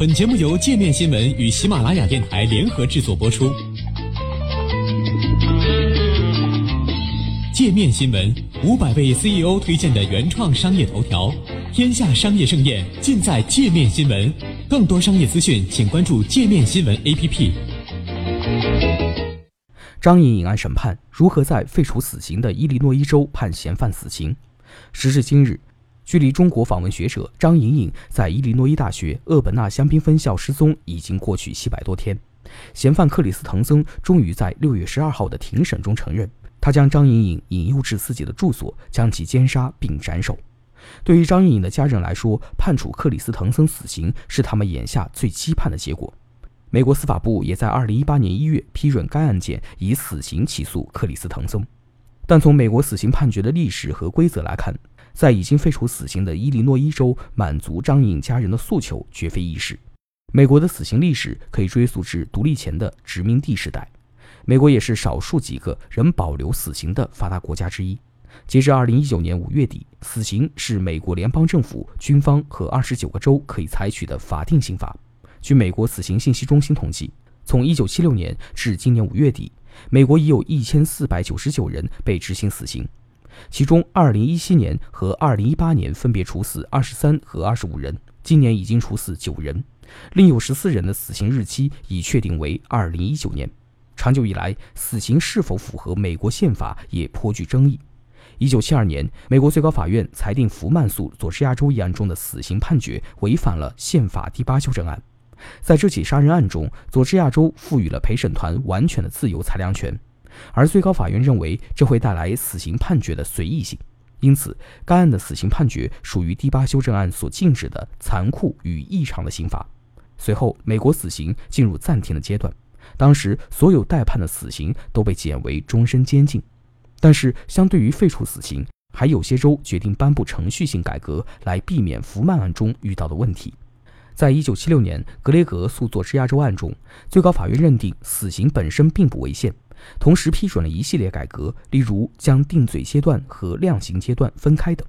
本节目由界面新闻与喜马拉雅电台联合制作播出。界面新闻五百位 CEO 推荐的原创商业头条，天下商业盛宴尽在界面新闻。更多商业资讯，请关注界面新闻 APP。张颖颖案审判如何在废除死刑的伊利诺伊州判嫌犯死刑？时至今日。距离中国访问学者张颖颖在伊利诺伊大学厄本纳香槟分校失踪已经过去七百多天，嫌犯克里斯滕森终于在六月十二号的庭审中承认，他将张颖颖引诱至自己的住所，将其奸杀并斩首。对于张颖颖的家人来说，判处克里斯滕森死刑是他们眼下最期盼的结果。美国司法部也在二零一八年一月批准该案件以死刑起诉克里斯滕森，但从美国死刑判决的历史和规则来看。在已经废除死刑的伊利诺伊州，满足张颖家人的诉求绝非易事。美国的死刑历史可以追溯至独立前的殖民地时代，美国也是少数几个仍保留死刑的发达国家之一。截至二零一九年五月底，死刑是美国联邦政府、军方和二十九个州可以采取的法定刑罚。据美国死刑信息中心统计，从一九七六年至今年五月底，美国已有一千四百九十九人被执行死刑。其中，2017年和2018年分别处死23和25人，今年已经处死9人，另有14人的死刑日期已确定为2019年。长久以来，死刑是否符合美国宪法也颇具争议。1972年，美国最高法院裁定福曼诉佐治亚州一案中的死刑判决违反了宪法第八修正案。在这起杀人案中，佐治亚州赋予了陪审团完全的自由裁量权。而最高法院认为这会带来死刑判决的随意性，因此该案的死刑判决属于第八修正案所禁止的残酷与异常的刑罚。随后，美国死刑进入暂停的阶段，当时所有待判的死刑都被减为终身监禁。但是，相对于废除死刑，还有些州决定颁布程序性改革来避免福曼案中遇到的问题。在一九七六年格雷格诉佐治亚州案中，最高法院认定死刑本身并不违宪。同时批准了一系列改革，例如将定罪阶段和量刑阶段分开等。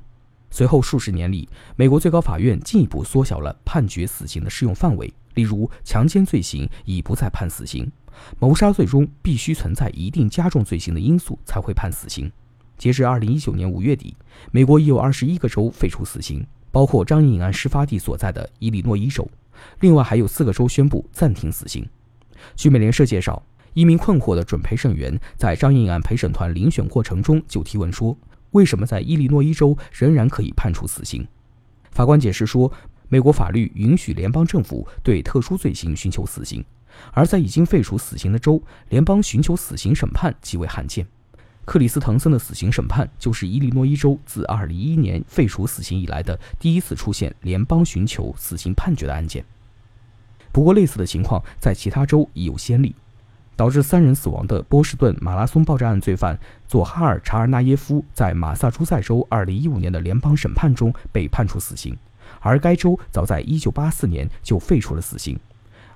随后数十年里，美国最高法院进一步缩小了判决死刑的适用范围，例如强奸罪行已不再判死刑，谋杀罪中必须存在一定加重罪行的因素才会判死刑。截至二零一九年五月底，美国已有二十一个州废除死刑，包括张颖案事发地所在的伊利诺伊州，另外还有四个州宣布暂停死刑。据美联社介绍。一名困惑的准陪审员在张颖案陪审团遴选过程中就提问说：“为什么在伊利诺伊州仍然可以判处死刑？”法官解释说：“美国法律允许联邦政府对特殊罪行寻求死刑，而在已经废除死刑的州，联邦寻求死刑审判极为罕见。克里斯滕森的死刑审判就是伊利诺伊州自2011年废除死刑以来的第一次出现联邦寻求死刑判决的案件。不过，类似的情况在其他州已有先例。”导致三人死亡的波士顿马拉松爆炸案罪犯佐哈尔·查尔纳耶夫在马萨诸塞州2015年的联邦审判中被判处死刑，而该州早在1984年就废除了死刑。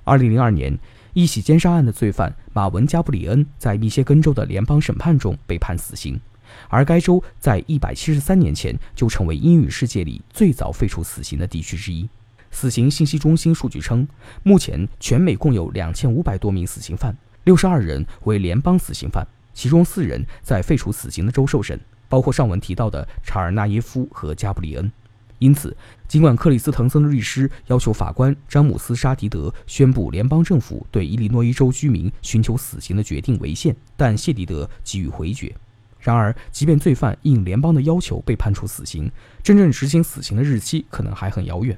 2002年，一起奸杀案的罪犯马文·加布里恩在密歇根州的联邦审判中被判死刑，而该州在173年前就成为英语世界里最早废除死刑的地区之一。死刑信息中心数据称，目前全美共有2500多名死刑犯。六十二人为联邦死刑犯，其中四人在废除死刑的州受审，包括上文提到的查尔纳耶夫和加布里恩。因此，尽管克里斯滕森的律师要求法官詹姆斯沙迪德宣布联邦政府对伊利诺伊州居民寻求死刑的决定违宪，但谢迪德给予回绝。然而，即便罪犯应联邦的要求被判处死刑，真正执行死刑的日期可能还很遥远。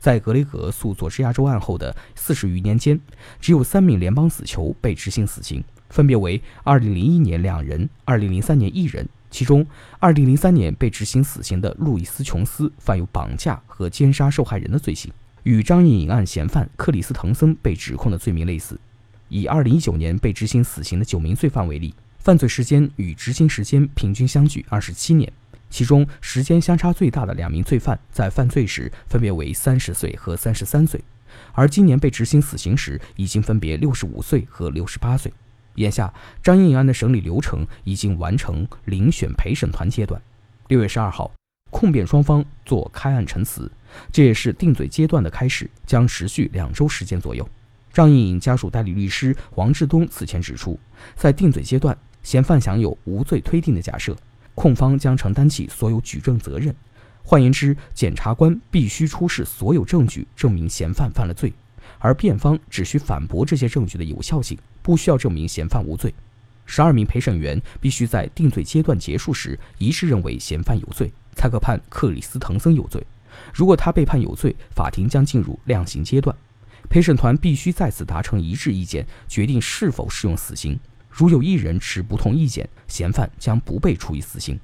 在格雷格诉佐治亚州案后的四十余年间，只有三名联邦死囚被执行死刑，分别为2001年两人，2003年一人。其中，2003年被执行死刑的路易斯·琼斯犯有绑架和奸杀受害人的罪行，与张颖颖案嫌犯克里斯·滕森被指控的罪名类似。以2019年被执行死刑的九名罪犯为例，犯罪时间与执行时间平均相距二十七年。其中时间相差最大的两名罪犯在犯罪时分别为三十岁和三十三岁，而今年被执行死刑时已经分别六十五岁和六十八岁。眼下，张颖案的审理流程已经完成遴选陪审团阶段。六月十二号，控辩双方作开案陈词，这也是定罪阶段的开始，将持续两周时间左右。张颖颖家属代理律师王志东此前指出，在定罪阶段，嫌犯享有无罪推定的假设，控方将承担起所有举证责任。换言之，检察官必须出示所有证据证明嫌犯犯了罪，而辩方只需反驳这些证据的有效性，不需要证明嫌犯无罪。十二名陪审员必须在定罪阶段结束时一致认为嫌犯有罪，才可判克里斯滕森有罪。如果他被判有罪，法庭将进入量刑阶段。陪审团必须再次达成一致意见，决定是否适用死刑。如有一人持不同意见，嫌犯将不被处以死刑。